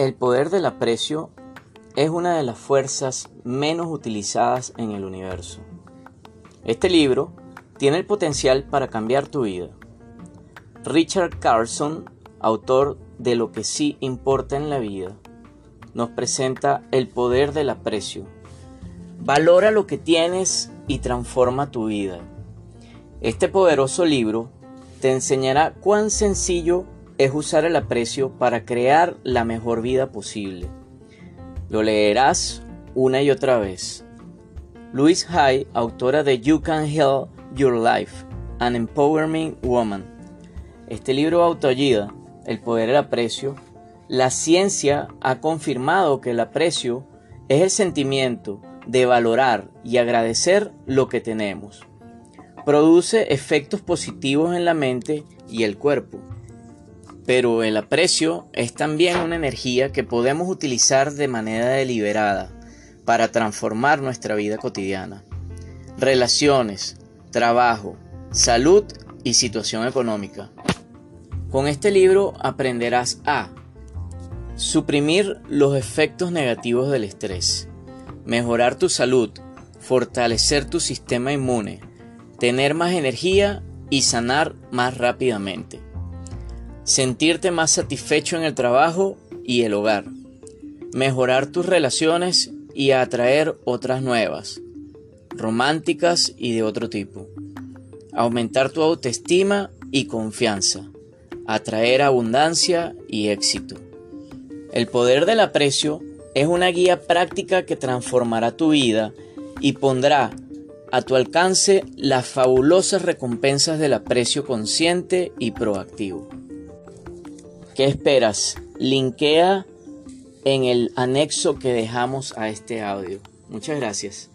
El poder del aprecio es una de las fuerzas menos utilizadas en el universo. Este libro tiene el potencial para cambiar tu vida. Richard Carson, autor de Lo que sí importa en la vida, nos presenta el poder del aprecio. Valora lo que tienes y transforma tu vida. Este poderoso libro te enseñará cuán sencillo es usar el aprecio para crear la mejor vida posible. Lo leerás una y otra vez. Louise Hay, autora de You Can Help Your Life, An Empowerment Woman. Este libro autoayuda, El poder del aprecio, la ciencia ha confirmado que el aprecio es el sentimiento de valorar y agradecer lo que tenemos. Produce efectos positivos en la mente y el cuerpo. Pero el aprecio es también una energía que podemos utilizar de manera deliberada para transformar nuestra vida cotidiana. Relaciones, trabajo, salud y situación económica. Con este libro aprenderás a suprimir los efectos negativos del estrés, mejorar tu salud, fortalecer tu sistema inmune, tener más energía y sanar más rápidamente, sentirte más satisfecho en el trabajo y el hogar, mejorar tus relaciones y atraer otras nuevas, románticas y de otro tipo, aumentar tu autoestima y confianza, atraer abundancia y éxito. El poder del aprecio es una guía práctica que transformará tu vida y pondrá a tu alcance las fabulosas recompensas del aprecio consciente y proactivo. ¿Qué esperas? Linkea en el anexo que dejamos a este audio. Muchas gracias.